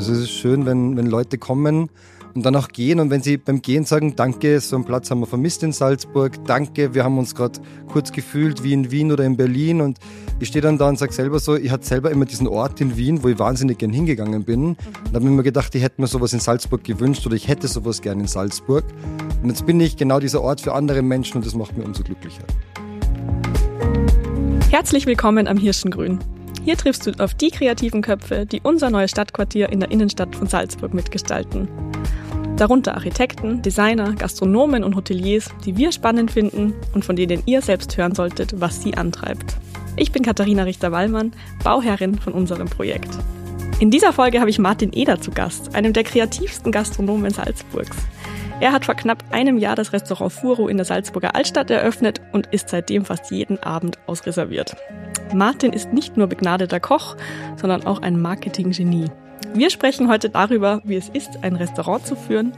Es ist schön, wenn, wenn Leute kommen und dann auch gehen. Und wenn sie beim Gehen sagen, danke, so einen Platz haben wir vermisst in Salzburg, danke, wir haben uns gerade kurz gefühlt wie in Wien oder in Berlin. Und ich stehe dann da und sage selber so, ich hatte selber immer diesen Ort in Wien, wo ich wahnsinnig gern hingegangen bin. Und habe mir immer gedacht, ich hätte mir sowas in Salzburg gewünscht oder ich hätte sowas gern in Salzburg. Und jetzt bin ich genau dieser Ort für andere Menschen und das macht mich umso glücklicher. Herzlich willkommen am Hirschengrün. Hier triffst du auf die kreativen Köpfe, die unser neues Stadtquartier in der Innenstadt von Salzburg mitgestalten. Darunter Architekten, Designer, Gastronomen und Hoteliers, die wir spannend finden und von denen ihr selbst hören solltet, was sie antreibt. Ich bin Katharina Richter-Wallmann, Bauherrin von unserem Projekt. In dieser Folge habe ich Martin Eder zu Gast, einem der kreativsten Gastronomen Salzburgs. Er hat vor knapp einem Jahr das Restaurant Furo in der Salzburger Altstadt eröffnet und ist seitdem fast jeden Abend ausreserviert. Martin ist nicht nur begnadeter Koch, sondern auch ein Marketinggenie. Wir sprechen heute darüber, wie es ist, ein Restaurant zu führen,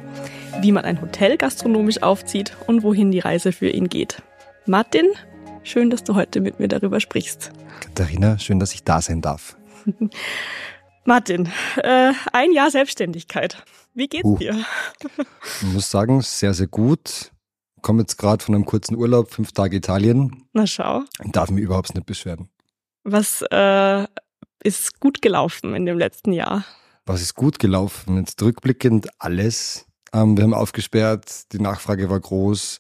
wie man ein Hotel gastronomisch aufzieht und wohin die Reise für ihn geht. Martin, schön, dass du heute mit mir darüber sprichst. Katharina, schön, dass ich da sein darf. Martin, äh, ein Jahr Selbstständigkeit. Wie geht's uh, dir? Ich muss sagen, sehr, sehr gut. Ich komme jetzt gerade von einem kurzen Urlaub, fünf Tage Italien. Na schau. Darf mich überhaupt nicht beschweren. Was äh, ist gut gelaufen in dem letzten Jahr? Was ist gut gelaufen? Jetzt rückblickend alles. Ähm, wir haben aufgesperrt, die Nachfrage war groß.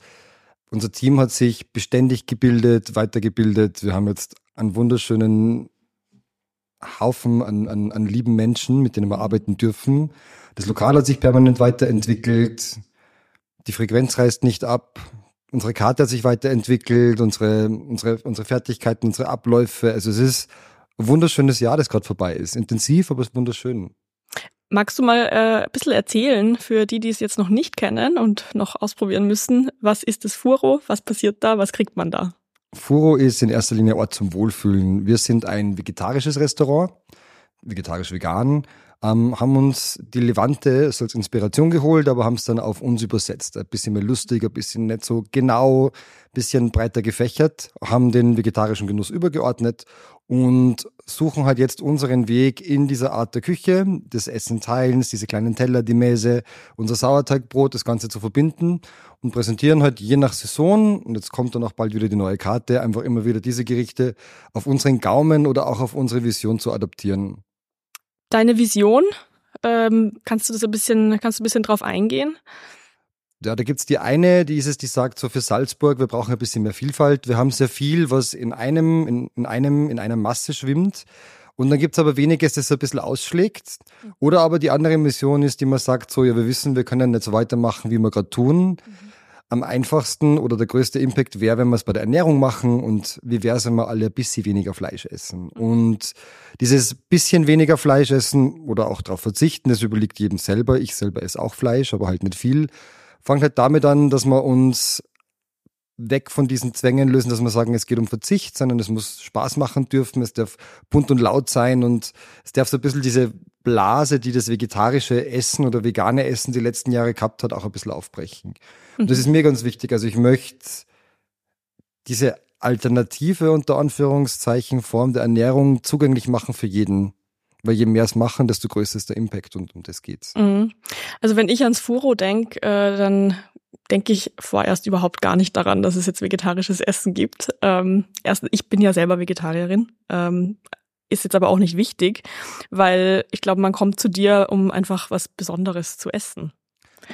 Unser Team hat sich beständig gebildet, weitergebildet. Wir haben jetzt einen wunderschönen Haufen an, an, an lieben Menschen, mit denen wir arbeiten dürfen. Das Lokal hat sich permanent weiterentwickelt. Die Frequenz reißt nicht ab. Unsere Karte hat sich weiterentwickelt, unsere, unsere, unsere Fertigkeiten, unsere Abläufe. Also es ist ein wunderschönes Jahr, das gerade vorbei ist. Intensiv, aber es ist wunderschön. Magst du mal äh, ein bisschen erzählen für die, die es jetzt noch nicht kennen und noch ausprobieren müssen? Was ist das Furo? Was passiert da? Was kriegt man da? Furo ist in erster Linie Ort zum Wohlfühlen. Wir sind ein vegetarisches Restaurant, vegetarisch-vegan, ähm, haben uns die Levante als Inspiration geholt, aber haben es dann auf uns übersetzt. Ein bisschen mehr lustig, ein bisschen nicht so genau, ein bisschen breiter gefächert, haben den vegetarischen Genuss übergeordnet und suchen halt jetzt unseren Weg in dieser Art der Küche, des Essenteilens, diese kleinen Teller, die Mäse, unser Sauerteigbrot, das Ganze zu verbinden und präsentieren halt je nach Saison, und jetzt kommt dann auch bald wieder die neue Karte, einfach immer wieder diese Gerichte auf unseren Gaumen oder auch auf unsere Vision zu adaptieren. Deine Vision, ähm, kannst du das ein bisschen, kannst du ein bisschen drauf eingehen? Ja, da gibt's die eine, die ist es, die sagt so für Salzburg, wir brauchen ein bisschen mehr Vielfalt. Wir haben sehr viel, was in einem, in, in einem, in einer Masse schwimmt. Und dann gibt's aber weniges, das so ein bisschen ausschlägt. Oder aber die andere Mission ist, die man sagt, so, ja, wir wissen, wir können nicht so weitermachen, wie wir gerade tun. Mhm. Am einfachsten oder der größte Impact wäre, wenn wir es bei der Ernährung machen und wie wäre es, wenn wir alle ein bisschen weniger Fleisch essen. Mhm. Und dieses bisschen weniger Fleisch essen oder auch darauf verzichten, das überliegt jedem selber. Ich selber esse auch Fleisch, aber halt nicht viel fängt halt damit an, dass wir uns weg von diesen Zwängen lösen, dass wir sagen, es geht um Verzicht, sondern es muss Spaß machen dürfen, es darf bunt und laut sein und es darf so ein bisschen diese Blase, die das vegetarische Essen oder vegane Essen die letzten Jahre gehabt hat, auch ein bisschen aufbrechen. Und das mhm. ist mir ganz wichtig. Also ich möchte diese alternative unter Anführungszeichen Form der Ernährung zugänglich machen für jeden. Weil je mehr es machen, desto größer ist der Impact und um das geht's. Mhm. Also wenn ich ans Furo denke, äh, dann denke ich vorerst überhaupt gar nicht daran, dass es jetzt vegetarisches Essen gibt. Ähm, erst, ich bin ja selber Vegetarierin, ähm, ist jetzt aber auch nicht wichtig, weil ich glaube, man kommt zu dir, um einfach was Besonderes zu essen.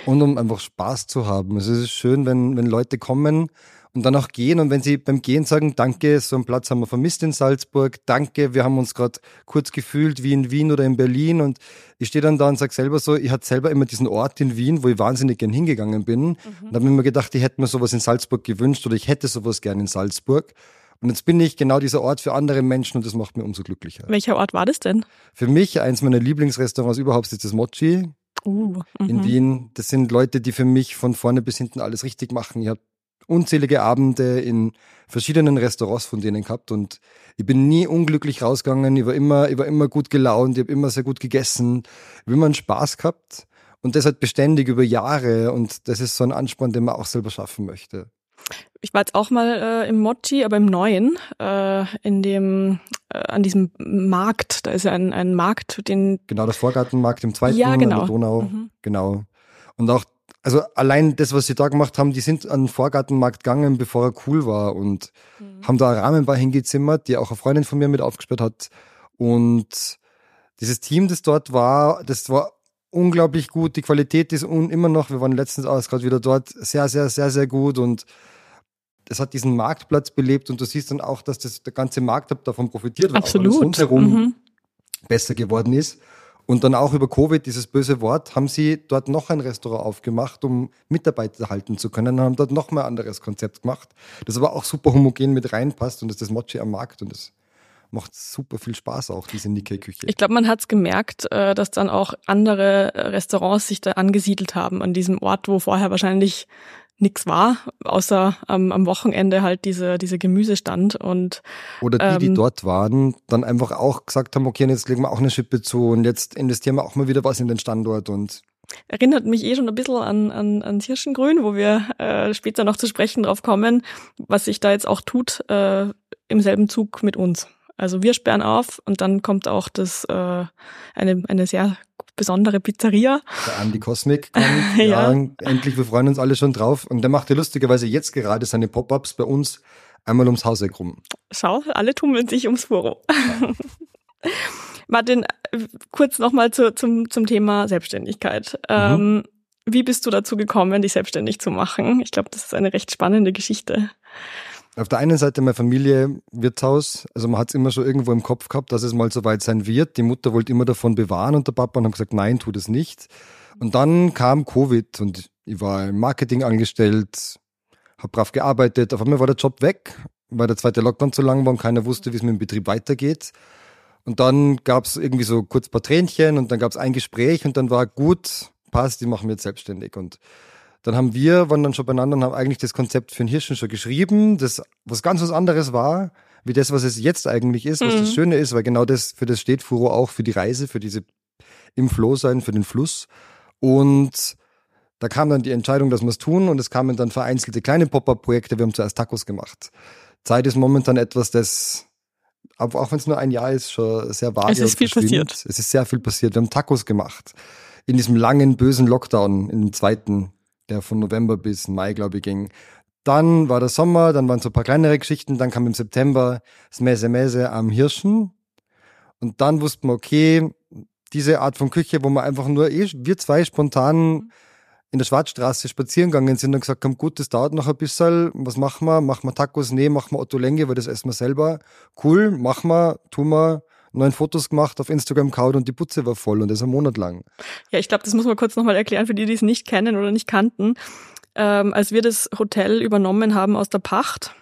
Und um einfach Spaß zu haben. Also es ist schön, wenn, wenn Leute kommen und dann auch gehen. Und wenn sie beim Gehen sagen, danke, so einen Platz haben wir vermisst in Salzburg, danke, wir haben uns gerade kurz gefühlt wie in Wien oder in Berlin. Und ich stehe dann da und sage selber so, ich hatte selber immer diesen Ort in Wien, wo ich wahnsinnig gern hingegangen bin. Mhm. Und habe mir gedacht, ich hätte mir sowas in Salzburg gewünscht oder ich hätte sowas gern in Salzburg. Und jetzt bin ich genau dieser Ort für andere Menschen und das macht mir umso glücklicher. Welcher Ort war das denn? Für mich eins meiner Lieblingsrestaurants überhaupt ist das Mochi. Uh, in mhm. Wien. Das sind Leute, die für mich von vorne bis hinten alles richtig machen. Ich habe unzählige Abende in verschiedenen Restaurants von denen gehabt und ich bin nie unglücklich rausgegangen. Ich war immer, ich war immer gut gelaunt, ich habe immer sehr gut gegessen, ich habe immer einen Spaß gehabt und das halt beständig über Jahre und das ist so ein Ansporn, den man auch selber schaffen möchte. Ich war jetzt auch mal äh, im Mochi, aber im neuen, äh, in dem äh, an diesem Markt, da ist ja ein, ein Markt, den. Genau, der Vorgartenmarkt im zweiten ja, genau. an der Donau. Mhm. Genau. Und auch, also allein das, was sie da gemacht haben, die sind an den Vorgartenmarkt gegangen, bevor er cool war und mhm. haben da eine Rahmenbar hingezimmert, die auch eine Freundin von mir mit aufgesperrt hat. Und dieses Team, das dort war, das war unglaublich gut. Die Qualität ist immer noch, wir waren letztens auch gerade wieder dort, sehr, sehr, sehr, sehr gut und das hat diesen Marktplatz belebt und du siehst dann auch, dass das, der ganze Markt davon profitiert, weil Absolut. auch rundherum mhm. besser geworden ist. Und dann auch über Covid, dieses böse Wort, haben sie dort noch ein Restaurant aufgemacht, um Mitarbeiter halten zu können und haben dort noch mal ein anderes Konzept gemacht, das aber auch super homogen mit reinpasst und das ist das Mochi am Markt und das macht super viel Spaß auch, diese Nikkei-Küche. Ich glaube, man hat es gemerkt, äh, dass dann auch andere Restaurants sich da angesiedelt haben an diesem Ort, wo vorher wahrscheinlich nichts war, außer ähm, am Wochenende halt diese, diese Gemüsestand und Oder die, ähm, die dort waren, dann einfach auch gesagt haben, okay, jetzt legen wir auch eine Schippe zu und jetzt investieren wir auch mal wieder was in den Standort und Erinnert mich eh schon ein bisschen an, an, an Hirschengrün, wo wir äh, später noch zu sprechen drauf kommen, was sich da jetzt auch tut äh, im selben Zug mit uns. Also wir sperren auf und dann kommt auch das äh, eine, eine sehr besondere Pizzeria. Der Andi Cosmic kommt. ja. ja. endlich, wir freuen uns alle schon drauf. Und der macht ja lustigerweise jetzt gerade seine Pop-Ups bei uns einmal ums Haus herum. Schau, alle tummeln sich ums Furo. Ja. Martin, kurz nochmal zu, zum, zum Thema Selbstständigkeit. Mhm. Ähm, wie bist du dazu gekommen, dich selbstständig zu machen? Ich glaube, das ist eine recht spannende Geschichte. Auf der einen Seite meine Familie, Wirtshaus, also man hat es immer schon irgendwo im Kopf gehabt, dass es mal so weit sein wird. Die Mutter wollte immer davon bewahren und der Papa haben gesagt, nein, tu das nicht. Und dann kam Covid und ich war im Marketing angestellt, habe brav gearbeitet. Auf einmal war der Job weg, weil der zweite Lockdown zu lang war und keiner wusste, wie es mit dem Betrieb weitergeht. Und dann gab es irgendwie so kurz ein paar Tränchen und dann gab es ein Gespräch und dann war gut, passt, die machen wir jetzt selbstständig. Und dann haben wir, waren dann schon beieinander und haben eigentlich das Konzept für den Hirschen schon geschrieben, das was ganz was anderes war, wie das, was es jetzt eigentlich ist, was mhm. das Schöne ist, weil genau das, für das steht Furo auch, für die Reise, für diese im Flow sein, für den Fluss. Und da kam dann die Entscheidung, dass wir es tun und es kamen dann vereinzelte kleine Pop-Up-Projekte. Wir haben zuerst Tacos gemacht. Zeit ist momentan etwas, das, auch wenn es nur ein Jahr ist, schon sehr vage Es ist viel passiert. Es ist sehr viel passiert. Wir haben Tacos gemacht. In diesem langen, bösen Lockdown, dem zweiten der von November bis Mai, glaube ich, ging. Dann war der Sommer, dann waren so ein paar kleinere Geschichten, dann kam im September das Mese Mese am Hirschen. Und dann wussten wir, okay, diese Art von Küche, wo wir einfach nur, eh, wir zwei spontan in der Schwarzstraße spazieren gegangen sind und gesagt haben, gut, das dauert noch ein bisschen, was machen wir? Machen wir Tacos? Nee, machen wir Otto Länge, weil das essen wir selber. Cool, machen wir, tun wir neun Fotos gemacht, auf Instagram kaut und die Putze war voll und das ein Monat lang. Ja, ich glaube, das muss man kurz nochmal erklären für die, die es nicht kennen oder nicht kannten. Ähm, als wir das Hotel übernommen haben aus der Pacht,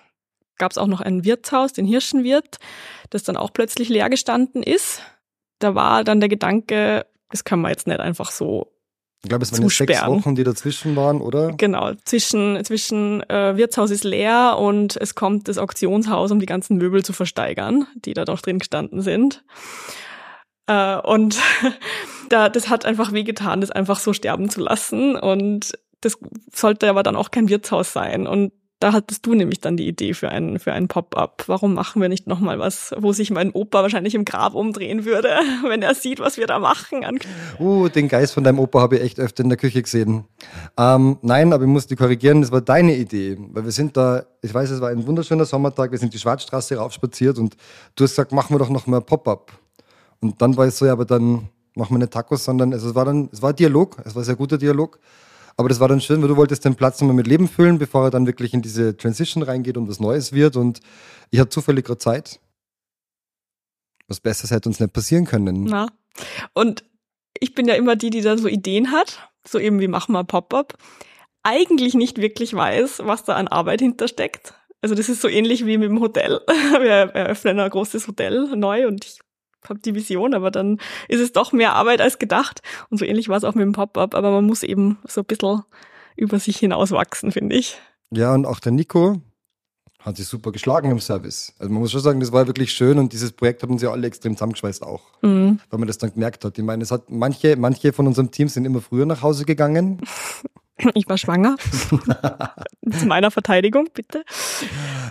gab es auch noch ein Wirtshaus, den Hirschenwirt, das dann auch plötzlich leer gestanden ist. Da war dann der Gedanke, das kann man jetzt nicht einfach so ich glaube, es waren sechs Wochen, die dazwischen waren, oder? Genau, zwischen, zwischen äh, Wirtshaus ist leer und es kommt das Auktionshaus, um die ganzen Möbel zu versteigern, die da doch drin gestanden sind. Äh, und da, das hat einfach wehgetan, das einfach so sterben zu lassen. Und das sollte aber dann auch kein Wirtshaus sein. Und da hattest du nämlich dann die Idee für einen, für einen Pop-up. Warum machen wir nicht nochmal was, wo sich mein Opa wahrscheinlich im Grab umdrehen würde, wenn er sieht, was wir da machen? Uh, den Geist von deinem Opa habe ich echt öfter in der Küche gesehen. Ähm, nein, aber ich muss die korrigieren, das war deine Idee. Weil wir sind da, ich weiß, es war ein wunderschöner Sommertag, wir sind die Schwarzstraße raufspaziert und du hast gesagt, machen wir doch noch mal Pop-up. Und dann war es so, ja, aber dann machen wir nicht Tacos, sondern also es war dann, es war Dialog, es war ein sehr guter Dialog. Aber das war dann schön, weil du wolltest den Platz nochmal mit Leben füllen, bevor er dann wirklich in diese Transition reingeht und was Neues wird. Und ich hatte zufällig gerade Zeit. Was Besseres hätte uns nicht passieren können. Na. Und ich bin ja immer die, die da so Ideen hat, so eben wie machen wir Pop-up, eigentlich nicht wirklich weiß, was da an Arbeit hintersteckt. Also das ist so ähnlich wie mit dem Hotel. Wir eröffnen ein großes Hotel neu und ich habe die Vision, aber dann ist es doch mehr Arbeit als gedacht. Und so ähnlich war es auch mit dem Pop-up, aber man muss eben so ein bisschen über sich hinauswachsen, finde ich. Ja, und auch der Nico hat sich super geschlagen im Service. Also man muss schon sagen, das war wirklich schön und dieses Projekt haben ja alle extrem zusammengeschweißt auch, mhm. weil man das dann gemerkt hat. Ich meine, es hat manche, manche von unserem Team sind immer früher nach Hause gegangen. Ich war schwanger. Zu meiner Verteidigung, bitte.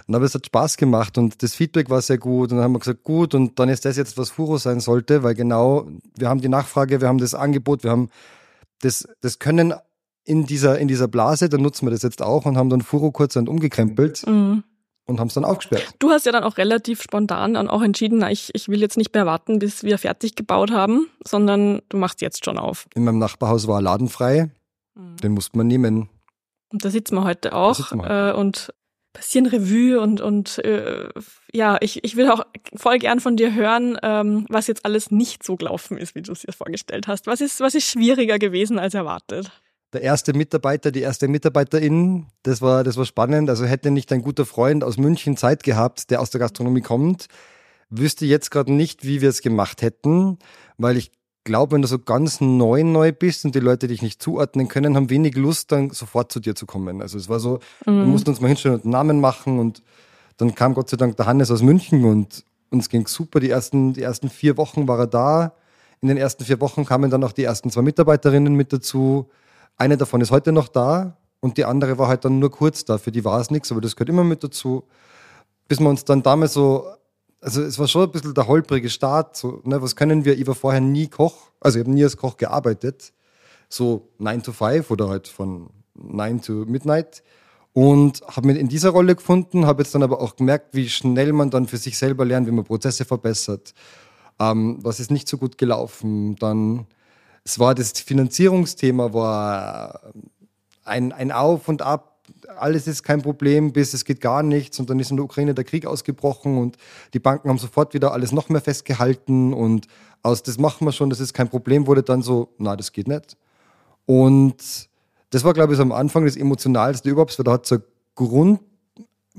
Na, aber es hat Spaß gemacht und das Feedback war sehr gut. Und dann haben wir gesagt, gut, und dann ist das jetzt, was Furo sein sollte, weil genau, wir haben die Nachfrage, wir haben das Angebot, wir haben das, das Können in dieser, in dieser Blase, dann nutzen wir das jetzt auch und haben dann Furo kurz umgekrempelt. Mhm und haben es dann aufgesperrt. Du hast ja dann auch relativ spontan dann auch entschieden, na, ich, ich will jetzt nicht mehr warten, bis wir fertig gebaut haben, sondern du machst jetzt schon auf. In meinem Nachbarhaus war Laden frei. Mhm. Den musste man nehmen. Und da sitzen wir heute auch wir heute. Äh, und passieren Revue und, und äh, ja, ich, ich will auch voll gern von dir hören, ähm, was jetzt alles nicht so gelaufen ist, wie du es dir vorgestellt hast. Was ist, was ist schwieriger gewesen als erwartet? Der erste Mitarbeiter, die erste Mitarbeiterin, das war, das war spannend. Also hätte nicht ein guter Freund aus München Zeit gehabt, der aus der Gastronomie kommt, wüsste jetzt gerade nicht, wie wir es gemacht hätten, weil ich glaube, wenn du so ganz neu neu bist und die Leute dich nicht zuordnen können, haben wenig Lust, dann sofort zu dir zu kommen. Also es war so, mhm. wir mussten uns mal hinstellen und einen Namen machen und dann kam Gott sei Dank der Hannes aus München und uns ging super. Die ersten, die ersten vier Wochen war er da. In den ersten vier Wochen kamen dann auch die ersten zwei Mitarbeiterinnen mit dazu. Eine davon ist heute noch da und die andere war halt dann nur kurz da. Für die war es nichts, aber das gehört immer mit dazu. Bis wir uns dann damals so also es war schon ein bisschen der holprige Start. So, ne, was können wir? Ich war vorher nie Koch, also ich habe nie als Koch gearbeitet. So 9 to 5 oder halt von 9 to Midnight. Und habe mich in dieser Rolle gefunden, habe jetzt dann aber auch gemerkt, wie schnell man dann für sich selber lernt, wie man Prozesse verbessert. Ähm, was ist nicht so gut gelaufen? Dann, es war das Finanzierungsthema, war ein, ein Auf und Ab alles ist kein Problem, bis es geht gar nichts und dann ist in der Ukraine der Krieg ausgebrochen und die Banken haben sofort wieder alles noch mehr festgehalten und aus das machen wir schon, das ist kein Problem, wurde dann so, na, das geht nicht. Und das war, glaube ich, so am Anfang das Emotionalste überhaupt, weil da hat so ein Grund,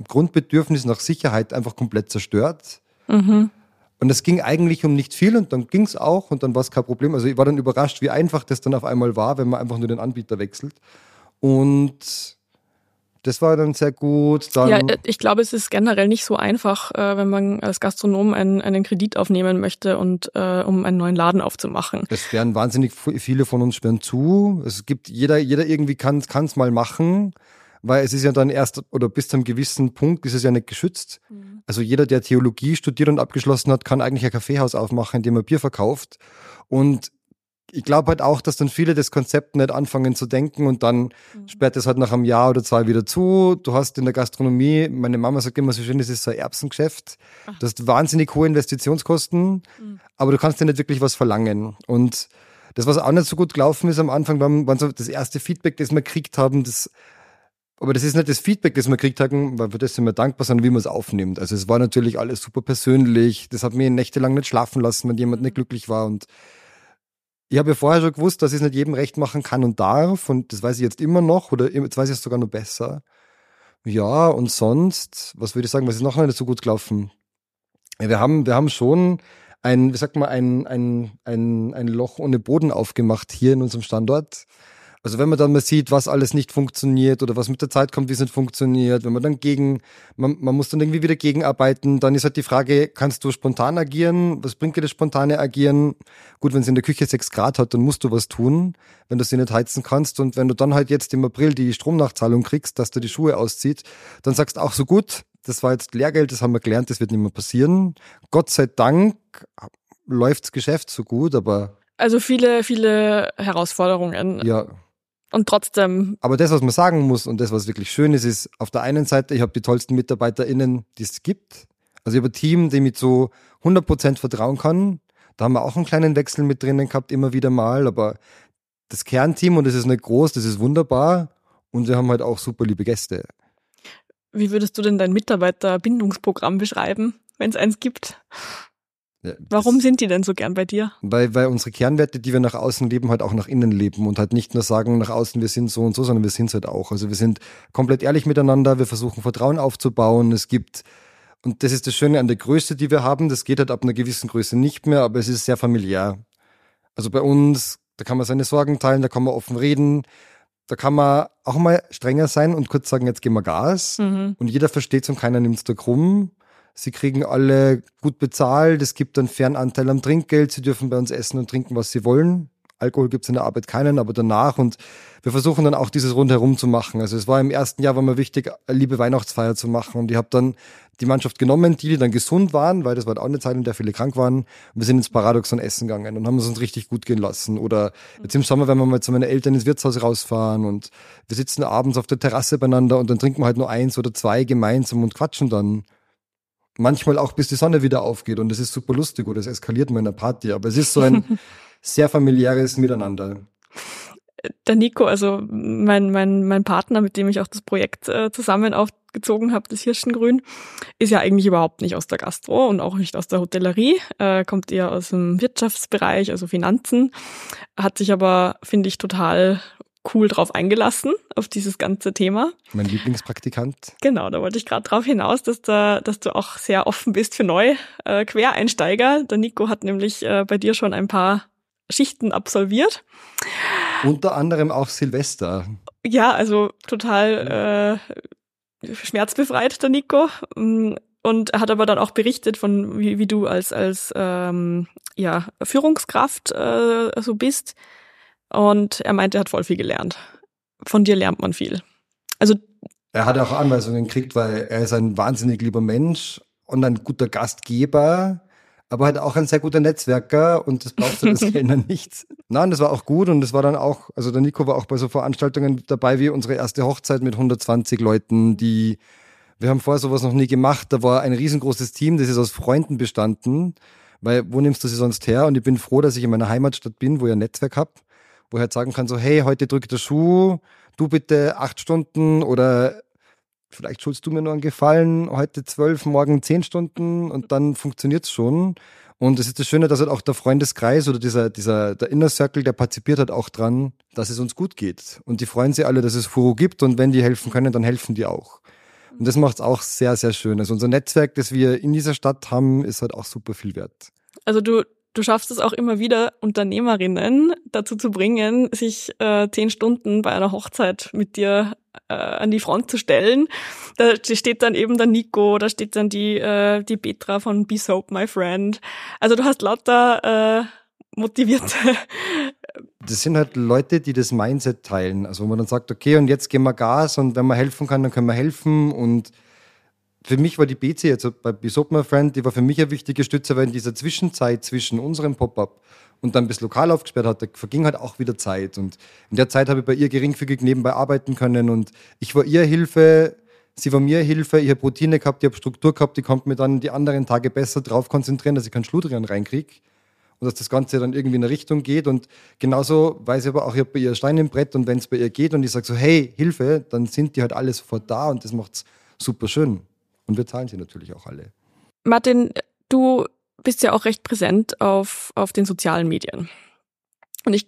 Grundbedürfnis nach Sicherheit einfach komplett zerstört. Mhm. Und es ging eigentlich um nicht viel und dann ging es auch und dann war es kein Problem. Also ich war dann überrascht, wie einfach das dann auf einmal war, wenn man einfach nur den Anbieter wechselt. Und das war dann sehr gut. Dann ja, äh, ich glaube, es ist generell nicht so einfach, äh, wenn man als Gastronom einen, einen Kredit aufnehmen möchte und äh, um einen neuen Laden aufzumachen. Es werden wahnsinnig viele von uns sperren zu. Es gibt jeder, jeder irgendwie kann es mal machen, weil es ist ja dann erst oder bis zu einem gewissen Punkt ist es ja nicht geschützt. Mhm. Also jeder, der Theologie studiert und abgeschlossen hat, kann eigentlich ein Kaffeehaus aufmachen, in dem er Bier verkauft. Und ich glaube halt auch, dass dann viele das Konzept nicht anfangen zu denken und dann mhm. sperrt es halt nach einem Jahr oder zwei wieder zu. Du hast in der Gastronomie, meine Mama sagt immer so schön, das ist so ein Erbsengeschäft. Ach. Du hast wahnsinnig hohe Investitionskosten, mhm. aber du kannst dir nicht wirklich was verlangen. Und das, was auch nicht so gut gelaufen ist am Anfang, war, so das erste Feedback, das wir gekriegt haben, das aber das ist nicht das Feedback, das wir gekriegt haben, weil für das sind wir dankbar, sondern wie man es aufnimmt. Also es war natürlich alles super persönlich. Das hat mir nächtelang nicht schlafen lassen, wenn jemand nicht glücklich war. Und ich habe ja vorher schon gewusst, dass ich es nicht jedem recht machen kann und darf und das weiß ich jetzt immer noch oder jetzt weiß ich es sogar noch besser. Ja, und sonst, was würde ich sagen, was ist noch nicht so gut gelaufen? Ja, wir haben, wir haben schon ein, wie sagt man, ein, ein, ein, ein Loch ohne Boden aufgemacht hier in unserem Standort. Also wenn man dann mal sieht, was alles nicht funktioniert oder was mit der Zeit kommt, wie es nicht funktioniert, wenn man dann gegen, man, man muss dann irgendwie wieder gegenarbeiten, dann ist halt die Frage, kannst du spontan agieren? Was bringt dir das spontane Agieren? Gut, wenn es in der Küche sechs Grad hat, dann musst du was tun, wenn du sie nicht heizen kannst. Und wenn du dann halt jetzt im April die Stromnachzahlung kriegst, dass du die Schuhe auszieht, dann sagst du auch so gut, das war jetzt Lehrgeld, das haben wir gelernt, das wird nicht mehr passieren. Gott sei Dank läuft's Geschäft so gut, aber also viele, viele Herausforderungen. Ja. Und trotzdem. Aber das, was man sagen muss und das, was wirklich schön ist, ist, auf der einen Seite, ich habe die tollsten MitarbeiterInnen, die es gibt. Also ich habe ein Team, dem ich zu 100% vertrauen kann. Da haben wir auch einen kleinen Wechsel mit drinnen gehabt, immer wieder mal. Aber das Kernteam, und das ist nicht groß, das ist wunderbar. Und wir haben halt auch super liebe Gäste. Wie würdest du denn dein Mitarbeiterbindungsprogramm beschreiben, wenn es eins gibt? Ja, Warum sind die denn so gern bei dir? Weil, weil unsere Kernwerte, die wir nach außen leben, halt auch nach innen leben und halt nicht nur sagen nach außen, wir sind so und so, sondern wir sind es halt auch. Also wir sind komplett ehrlich miteinander, wir versuchen Vertrauen aufzubauen. Es gibt, und das ist das Schöne an der Größe, die wir haben, das geht halt ab einer gewissen Größe nicht mehr, aber es ist sehr familiär. Also bei uns, da kann man seine Sorgen teilen, da kann man offen reden, da kann man auch mal strenger sein und kurz sagen, jetzt gehen wir Gas. Mhm. Und jeder versteht und keiner nimmt es da krumm. Sie kriegen alle gut bezahlt. Es gibt einen fairen Anteil am Trinkgeld. Sie dürfen bei uns essen und trinken, was sie wollen. Alkohol gibt's in der Arbeit keinen, aber danach und wir versuchen dann auch dieses rundherum zu machen. Also es war im ersten Jahr war mir wichtig, eine liebe Weihnachtsfeier zu machen und ich habe dann die Mannschaft genommen, die, die dann gesund waren, weil das war auch eine Zeit, in der viele krank waren. Und wir sind ins Paradoxon essen gegangen und haben es uns richtig gut gehen lassen. Oder jetzt im Sommer, wenn wir mal zu meinen Eltern ins Wirtshaus rausfahren und wir sitzen abends auf der Terrasse beieinander und dann trinken wir halt nur eins oder zwei gemeinsam und quatschen dann. Manchmal auch, bis die Sonne wieder aufgeht und es ist super lustig oder es eskaliert mal in der Party. Aber es ist so ein sehr familiäres Miteinander der Nico, also mein, mein, mein Partner, mit dem ich auch das Projekt äh, zusammen aufgezogen habe, das Hirschengrün, ist ja eigentlich überhaupt nicht aus der Gastro und auch nicht aus der Hotellerie, äh, kommt eher aus dem Wirtschaftsbereich, also Finanzen, hat sich aber, finde ich, total cool drauf eingelassen, auf dieses ganze Thema. Mein Lieblingspraktikant. Genau, da wollte ich gerade drauf hinaus, dass, da, dass du auch sehr offen bist für neue äh, Quereinsteiger. Der Nico hat nämlich äh, bei dir schon ein paar Schichten absolviert. Unter anderem auch Silvester. Ja, also total äh, schmerzbefreit, der Nico. Mm, und er hat aber dann auch berichtet von, wie, wie du als, als ähm, ja, Führungskraft äh, so bist. Und er meinte, er hat voll viel gelernt. Von dir lernt man viel. Also er hat auch Anweisungen gekriegt, weil er ist ein wahnsinnig lieber Mensch und ein guter Gastgeber aber halt auch ein sehr guter Netzwerker und das brauchst du als Kellner nicht. Nein, das war auch gut und das war dann auch, also der Nico war auch bei so Veranstaltungen dabei wie unsere erste Hochzeit mit 120 Leuten, die, wir haben vorher sowas noch nie gemacht, da war ein riesengroßes Team, das ist aus Freunden bestanden, weil wo nimmst du sie sonst her? Und ich bin froh, dass ich in meiner Heimatstadt bin, wo ich ein Netzwerk habe, wo ich halt sagen kann, so hey, heute drückt der Schuh, du bitte acht Stunden oder vielleicht schuldest du mir nur einen Gefallen, heute zwölf, morgen zehn Stunden und dann funktioniert's schon. Und es ist das Schöne, dass halt auch der Freundeskreis oder dieser, dieser, der Inner Circle, der partizipiert halt auch dran, dass es uns gut geht. Und die freuen sich alle, dass es Furo gibt und wenn die helfen können, dann helfen die auch. Und das macht's auch sehr, sehr schön. Also unser Netzwerk, das wir in dieser Stadt haben, ist halt auch super viel wert. Also du, du schaffst es auch immer wieder, Unternehmerinnen dazu zu bringen, sich äh, zehn Stunden bei einer Hochzeit mit dir äh, an die Front zu stellen. Da steht dann eben der Nico, da steht dann die, äh, die Petra von Be Soap, my friend. Also du hast lauter äh, motivierte. Das sind halt Leute, die das Mindset teilen. Also wo man dann sagt, okay, und jetzt gehen wir Gas und wenn man helfen kann, dann können wir helfen und für mich war die BC jetzt bei Besop My Friend, die war für mich eine wichtige Stütze, weil in dieser Zwischenzeit zwischen unserem Pop-up und dann bis lokal aufgesperrt hat, da verging halt auch wieder Zeit. Und in der Zeit habe ich bei ihr geringfügig nebenbei arbeiten können und ich war ihr Hilfe, sie war mir Hilfe, ich habe Routine gehabt, ich habe Struktur gehabt, ich konnte mir dann die anderen Tage besser darauf konzentrieren, dass ich keinen Schludrian reinkriege und dass das Ganze dann irgendwie in eine Richtung geht. Und genauso weiß ich aber auch, ich habe bei ihr Stein im Brett und wenn es bei ihr geht und ich sage so, hey, Hilfe, dann sind die halt alle sofort da und das macht es super schön. Und wir zahlen sie natürlich auch alle. Martin, du bist ja auch recht präsent auf, auf den sozialen Medien. Und ich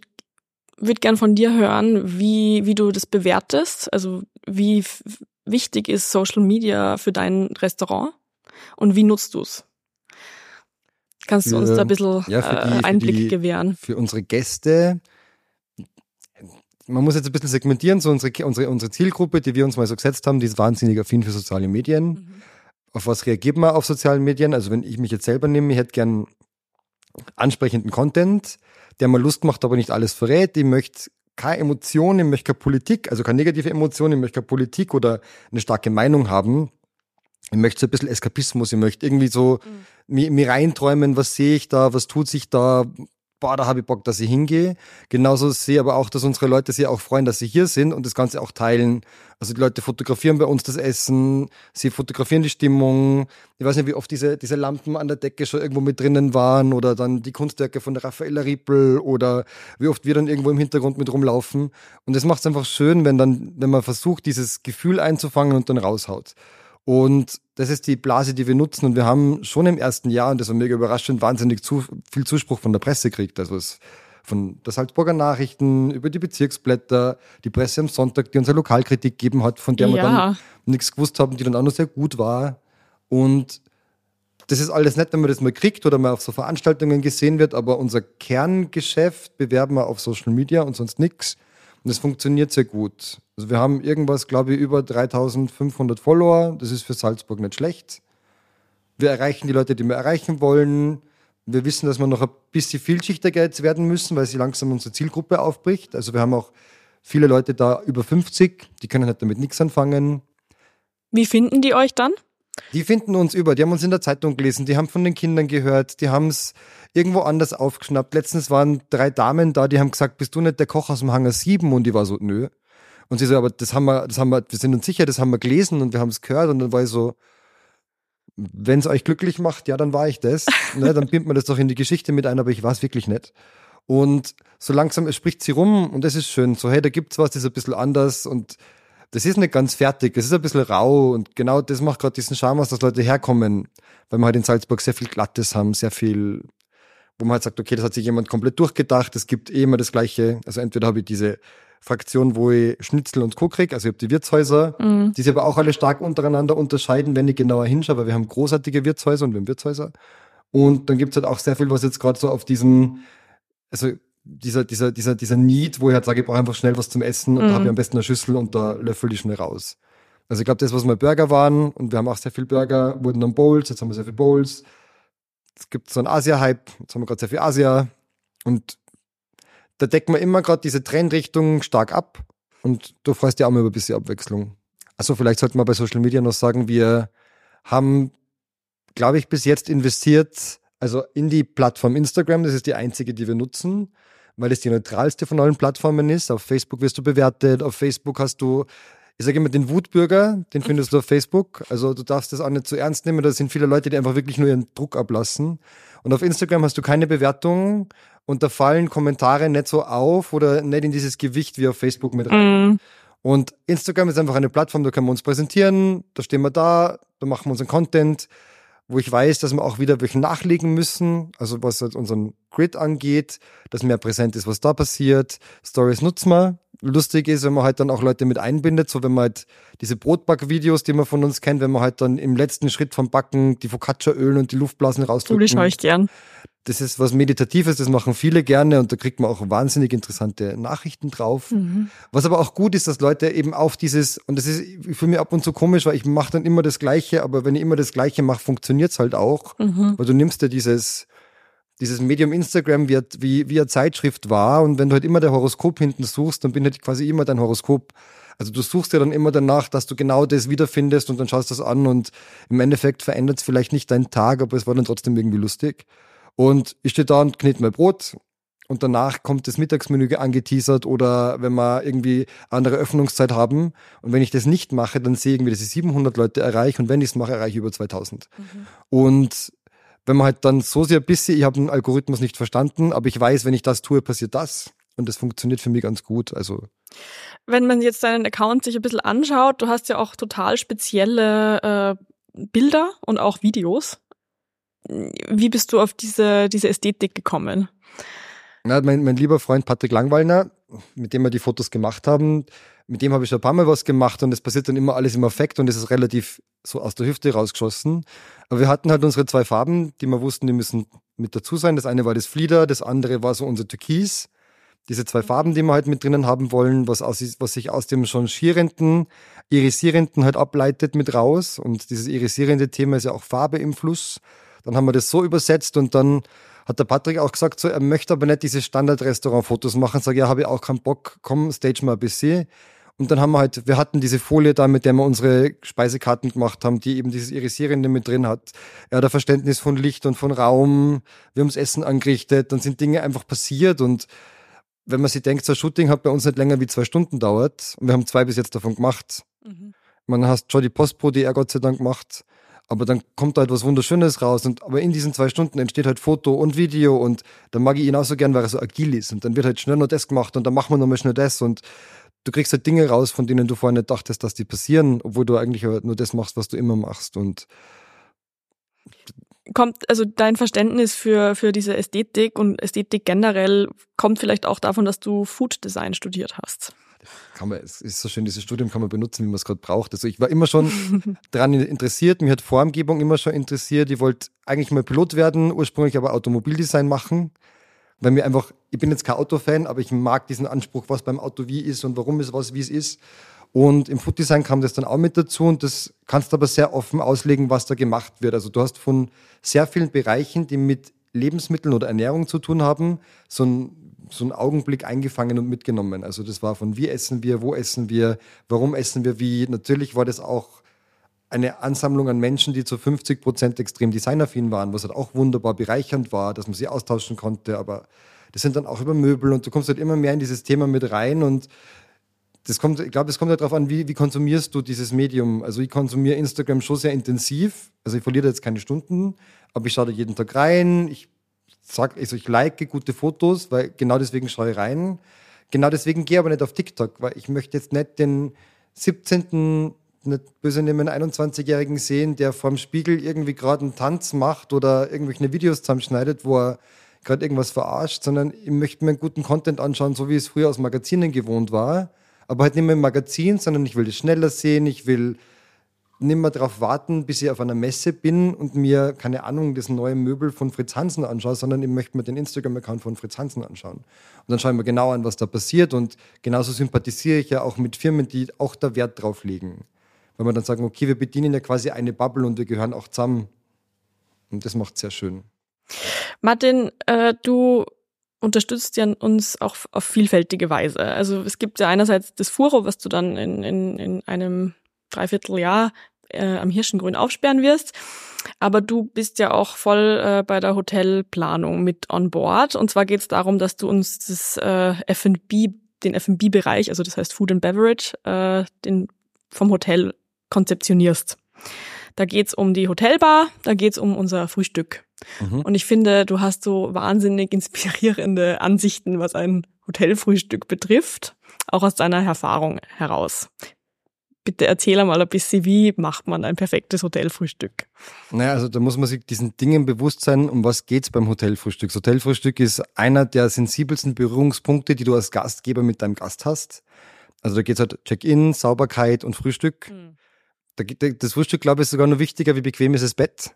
würde gern von dir hören, wie, wie du das bewertest. Also wie wichtig ist Social Media für dein Restaurant und wie nutzt du es? Kannst für, du uns da ein bisschen ja, die, Einblick die, gewähren? Für unsere Gäste man muss jetzt ein bisschen segmentieren, so unsere, unsere, unsere Zielgruppe, die wir uns mal so gesetzt haben, die ist wahnsinnig affin für soziale Medien. Mhm. Auf was reagiert man auf sozialen Medien? Also wenn ich mich jetzt selber nehme, ich hätte gern ansprechenden Content, der mal Lust macht, aber nicht alles verrät. Ich möchte keine Emotionen, ich möchte keine Politik, also keine negative Emotionen, ich möchte keine Politik oder eine starke Meinung haben. Ich möchte so ein bisschen Eskapismus, ich möchte irgendwie so mhm. mir, mir reinträumen, was sehe ich da, was tut sich da, boah, da habe ich Bock, dass ich hingehe. Genauso sehe ich aber auch, dass unsere Leute sich auch freuen, dass sie hier sind und das Ganze auch teilen. Also die Leute fotografieren bei uns das Essen, sie fotografieren die Stimmung. Ich weiß nicht, wie oft diese, diese Lampen an der Decke schon irgendwo mit drinnen waren oder dann die Kunstwerke von der Raffaella Riepel oder wie oft wir dann irgendwo im Hintergrund mit rumlaufen. Und das macht es einfach schön, wenn dann, wenn man versucht, dieses Gefühl einzufangen und dann raushaut. Und das ist die Blase, die wir nutzen. Und wir haben schon im ersten Jahr, und das war mega überraschend, wahnsinnig zu, viel Zuspruch von der Presse gekriegt. Also es von der Salzburger Nachrichten über die Bezirksblätter, die Presse am Sonntag, die uns eine Lokalkritik gegeben hat, von der ja. wir dann nichts gewusst haben, die dann auch noch sehr gut war. Und das ist alles nett, wenn man das mal kriegt oder mal auf so Veranstaltungen gesehen wird, aber unser Kerngeschäft bewerben wir auf Social Media und sonst nichts. Und es funktioniert sehr gut. Also wir haben irgendwas, glaube ich, über 3500 Follower. Das ist für Salzburg nicht schlecht. Wir erreichen die Leute, die wir erreichen wollen. Wir wissen, dass wir noch ein bisschen vielschichtiger jetzt werden müssen, weil sie langsam unsere Zielgruppe aufbricht. Also wir haben auch viele Leute da über 50, die können halt damit nichts anfangen. Wie finden die euch dann? Die finden uns über, die haben uns in der Zeitung gelesen, die haben von den Kindern gehört, die haben es irgendwo anders aufgeschnappt. Letztens waren drei Damen da, die haben gesagt, bist du nicht der Koch aus dem Hangar 7? Und die war so, nö. Und sie so, aber das haben wir, das haben wir, wir sind uns sicher, das haben wir gelesen und wir haben es gehört. Und dann war ich so, wenn es euch glücklich macht, ja, dann war ich das. ne, dann pimmt man das doch in die Geschichte mit ein, aber ich war es wirklich nicht. Und so langsam es spricht sie rum und das ist schön. So, hey, da gibt's was, das ist ein bisschen anders und das ist nicht ganz fertig, es ist ein bisschen rau und genau das macht gerade diesen Charme aus, dass Leute herkommen, weil wir halt in Salzburg sehr viel Glattes haben, sehr viel, wo man halt sagt, okay, das hat sich jemand komplett durchgedacht, es gibt eh immer das Gleiche. Also entweder habe ich diese Fraktion, wo ich Schnitzel und Co. kriege, also ich habe die Wirtshäuser, mhm. die sich aber auch alle stark untereinander unterscheiden, wenn ich genauer hinschaue, weil wir haben großartige Wirtshäuser und wir haben Wirtshäuser. Und dann gibt's halt auch sehr viel, was jetzt gerade so auf diesen, also dieser, dieser, dieser, dieser Need, wo ich halt sage, ich brauche einfach schnell was zum Essen und mhm. da habe ich am besten eine Schüssel und da löffel ich schnell raus. Also ich glaube, das, was mal Burger waren, und wir haben auch sehr viel Burger, wurden dann Bowls, jetzt haben wir sehr viel Bowls. Es gibt so einen Asia-Hype, jetzt haben wir gerade sehr viel Asia. Und da decken wir immer gerade diese Trendrichtung stark ab. Und du freust dich auch mal über ein bisschen Abwechslung. Also vielleicht sollten wir bei Social Media noch sagen, wir haben, glaube ich, bis jetzt investiert, also in die Plattform Instagram, das ist die einzige, die wir nutzen weil es die neutralste von allen Plattformen ist. Auf Facebook wirst du bewertet, auf Facebook hast du, ich sage immer, den Wutbürger, den findest du auf Facebook. Also du darfst das auch nicht zu ernst nehmen. Da sind viele Leute, die einfach wirklich nur ihren Druck ablassen. Und auf Instagram hast du keine Bewertung und da fallen Kommentare nicht so auf oder nicht in dieses Gewicht wie auf Facebook mit rein. Mm. Und Instagram ist einfach eine Plattform, da können wir uns präsentieren, da stehen wir da, da machen wir unseren Content wo ich weiß, dass wir auch wieder welchen nachlegen müssen, also was halt unseren Grid angeht, dass mehr präsent ist, was da passiert. Stories nutzen wir. Lustig ist, wenn man halt dann auch Leute mit einbindet, so wenn man halt diese Brotback-Videos, die man von uns kennt, wenn man halt dann im letzten Schritt vom Backen die Focaccia ölen und die Luftblasen rausdrücken. Schaue ich gern das ist was Meditatives, das machen viele gerne und da kriegt man auch wahnsinnig interessante Nachrichten drauf. Mhm. Was aber auch gut ist, dass Leute eben auf dieses, und das ist für mich ab und zu komisch, weil ich mache dann immer das Gleiche, aber wenn ich immer das Gleiche mache, funktioniert's halt auch. Mhm. Weil du nimmst ja dieses, dieses Medium Instagram wie, wie, wie eine Zeitschrift war und wenn du halt immer der Horoskop hinten suchst, dann bin halt quasi immer dein Horoskop. Also du suchst ja dann immer danach, dass du genau das wiederfindest und dann schaust das an und im Endeffekt verändert es vielleicht nicht deinen Tag, aber es war dann trotzdem irgendwie lustig. Und ich stehe da und knete mein Brot und danach kommt das Mittagsmenü angeteasert oder wenn wir irgendwie andere Öffnungszeit haben und wenn ich das nicht mache, dann sehe ich irgendwie, dass ich 700 Leute erreiche und wenn ich es mache, erreiche ich über 2000. Mhm. Und wenn man halt dann so sehr bisschen, ich habe den Algorithmus nicht verstanden, aber ich weiß, wenn ich das tue, passiert das und das funktioniert für mich ganz gut. Also wenn man jetzt deinen Account sich ein bisschen anschaut, du hast ja auch total spezielle äh, Bilder und auch Videos. Wie bist du auf diese, diese Ästhetik gekommen? Na, mein, mein lieber Freund Patrick Langwallner, mit dem wir die Fotos gemacht haben, mit dem habe ich schon ein paar Mal was gemacht und es passiert dann immer alles im Effekt und es ist relativ so aus der Hüfte rausgeschossen. Aber wir hatten halt unsere zwei Farben, die wir wussten, die müssen mit dazu sein. Das eine war das Flieder, das andere war so unser Türkis. Diese zwei Farben, die wir halt mit drinnen haben wollen, was, aus, was sich aus dem schon schierenden, irisierenden halt ableitet mit raus. Und dieses irisierende Thema ist ja auch Farbe im Fluss. Dann haben wir das so übersetzt und dann hat der Patrick auch gesagt, so, er möchte aber nicht diese Standard-Restaurant-Fotos machen. Sag, ja, habe ich auch keinen Bock, komm, stage mal ein bisschen. Und dann haben wir halt, wir hatten diese Folie da, mit der wir unsere Speisekarten gemacht haben, die eben dieses Irisierende mit drin hat. Er hat ein Verständnis von Licht und von Raum. Wir haben das Essen angerichtet. Dann sind Dinge einfach passiert und wenn man sich denkt, so ein Shooting hat bei uns nicht länger wie zwei Stunden dauert. Und wir haben zwei bis jetzt davon gemacht. Mhm. Man hast schon die Postpro, die er Gott sei Dank macht. Aber dann kommt da etwas Wunderschönes raus. Und, aber in diesen zwei Stunden entsteht halt Foto und Video und dann mag ich ihn auch so gern, weil er so agil ist. Und dann wird halt schnell noch das gemacht und dann machen wir nochmal schnell das und du kriegst halt Dinge raus, von denen du vorher nicht dachtest, dass die passieren, obwohl du eigentlich nur das machst, was du immer machst. Und kommt, also dein Verständnis für, für diese Ästhetik und Ästhetik generell kommt vielleicht auch davon, dass du Food Design studiert hast kann man, es ist so schön, dieses Studium kann man benutzen, wie man es gerade braucht. Also ich war immer schon daran interessiert, mich hat Formgebung immer schon interessiert. Ich wollte eigentlich mal Pilot werden, ursprünglich aber Automobildesign machen, weil mir einfach, ich bin jetzt kein Autofan, aber ich mag diesen Anspruch, was beim Auto wie ist und warum ist was wie es ist. Und im Food Design kam das dann auch mit dazu und das kannst du aber sehr offen auslegen, was da gemacht wird. Also du hast von sehr vielen Bereichen, die mit Lebensmitteln oder Ernährung zu tun haben, so ein so einen Augenblick eingefangen und mitgenommen. Also das war von wie essen wir, wo essen wir, warum essen wir wie. Natürlich war das auch eine Ansammlung an Menschen, die zu 50 Prozent extrem designaffin waren, was halt auch wunderbar bereichernd war, dass man sie austauschen konnte. Aber das sind dann auch über Möbel und du kommst halt immer mehr in dieses Thema mit rein und das kommt, ich glaube, es kommt halt darauf an, wie, wie konsumierst du dieses Medium. Also ich konsumiere Instagram schon sehr intensiv. Also ich verliere da jetzt keine Stunden, aber ich schaue da jeden Tag rein. Ich sag, also ich like gute Fotos, weil genau deswegen schaue ich rein. Genau deswegen gehe ich aber nicht auf TikTok, weil ich möchte jetzt nicht den 17 nicht böse nehmen, 21-Jährigen sehen, der vorm Spiegel irgendwie gerade einen Tanz macht oder irgendwelche Videos zusammenschneidet, wo er gerade irgendwas verarscht, sondern ich möchte mir einen guten Content anschauen, so wie es früher aus Magazinen gewohnt war. Aber halt nicht mehr im Magazin, sondern ich will das schneller sehen, ich will nicht mehr darauf warten, bis ich auf einer Messe bin und mir, keine Ahnung, das neue Möbel von Fritz Hansen anschaue, sondern ich möchte mir den Instagram-Account von Fritz Hansen anschauen. Und dann schaue ich mir genau an, was da passiert und genauso sympathisiere ich ja auch mit Firmen, die auch da Wert drauf legen weil wir dann sagen, okay, wir bedienen ja quasi eine Bubble und wir gehören auch zusammen. Und das macht sehr schön. Martin, äh, du unterstützt ja uns auch auf vielfältige Weise. Also es gibt ja einerseits das Furo, was du dann in, in, in einem Dreivierteljahr äh, am Hirschengrün aufsperren wirst. Aber du bist ja auch voll äh, bei der Hotelplanung mit on board. Und zwar geht es darum, dass du uns das äh, F&B, den F&B-Bereich, also das heißt Food and Beverage, äh, den vom Hotel konzeptionierst. Da geht's um die Hotelbar, da geht's um unser Frühstück. Mhm. Und ich finde, du hast so wahnsinnig inspirierende Ansichten, was ein Hotelfrühstück betrifft, auch aus deiner Erfahrung heraus. Bitte erzähl mal ein bisschen, wie macht man ein perfektes Hotelfrühstück? Naja, also da muss man sich diesen Dingen bewusst sein, um was geht's beim Hotelfrühstück. Das Hotelfrühstück ist einer der sensibelsten Berührungspunkte, die du als Gastgeber mit deinem Gast hast. Also da geht's halt Check-in, Sauberkeit und Frühstück. Mhm. Das Frühstück, glaube ich, ist sogar noch wichtiger, wie bequem ist das Bett.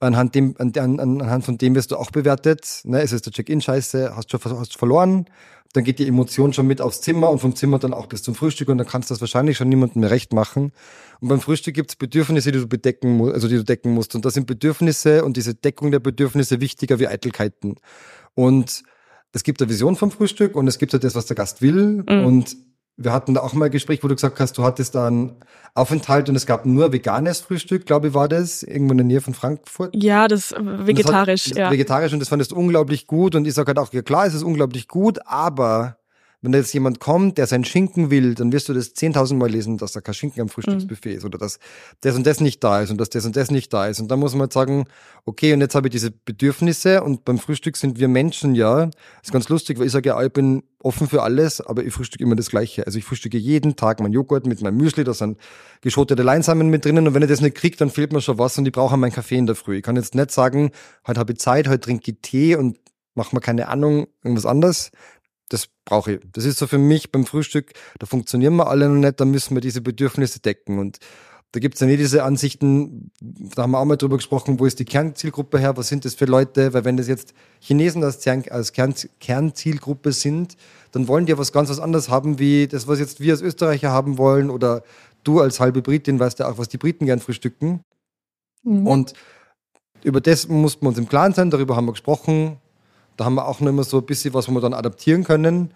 Anhand, dem, an, an, anhand von dem wirst du auch bewertet. Ne, ist es der Check-in-Scheiße, hast du hast verloren. Dann geht die Emotion schon mit aufs Zimmer und vom Zimmer dann auch bis zum Frühstück und dann kannst du das wahrscheinlich schon niemandem mehr recht machen. Und beim Frühstück gibt's Bedürfnisse, die du bedecken musst, also die du decken musst. Und da sind Bedürfnisse und diese Deckung der Bedürfnisse wichtiger wie Eitelkeiten. Und es gibt eine Vision vom Frühstück und es gibt ja das, was der Gast will. Mhm. Und wir hatten da auch mal ein Gespräch, wo du gesagt hast, du hattest da einen Aufenthalt und es gab nur veganes Frühstück, glaube ich, war das, irgendwo in der Nähe von Frankfurt. Ja, das vegetarisch, das hat, ja. Vegetarisch und das fandest du unglaublich gut und ich sage halt auch, ja klar, es ist unglaublich gut, aber wenn da jetzt jemand kommt, der seinen Schinken will, dann wirst du das 10.000 Mal lesen, dass da kein Schinken am Frühstücksbuffet ist oder dass das und das nicht da ist und dass das und das nicht da ist. Und dann muss man halt sagen, okay, und jetzt habe ich diese Bedürfnisse und beim Frühstück sind wir Menschen, ja. Das ist ganz lustig, weil ich sage ja, ich bin offen für alles, aber ich frühstücke immer das Gleiche. Also ich frühstücke jeden Tag mein Joghurt mit meinem Müsli, da sind geschotete Leinsamen mit drinnen und wenn ich das nicht kriege, dann fehlt mir schon was und ich brauche meinen Kaffee in der Früh. Ich kann jetzt nicht sagen, heute habe ich Zeit, heute trinke ich Tee und mache mir keine Ahnung, irgendwas anderes das brauche ich. Das ist so für mich beim Frühstück, da funktionieren wir alle noch nicht, da müssen wir diese Bedürfnisse decken. Und da gibt es ja nicht diese Ansichten, da haben wir auch mal drüber gesprochen, wo ist die Kernzielgruppe her, was sind das für Leute, weil wenn das jetzt Chinesen als, als Kern, Kernzielgruppe sind, dann wollen die ja was ganz was anderes haben, wie das, was jetzt wir als Österreicher haben wollen oder du als halbe Britin weißt ja auch, was die Briten gern frühstücken. Mhm. Und über das mussten wir uns im Klaren sein, darüber haben wir gesprochen, da haben wir auch noch immer so ein bisschen was, wo wir dann adaptieren können.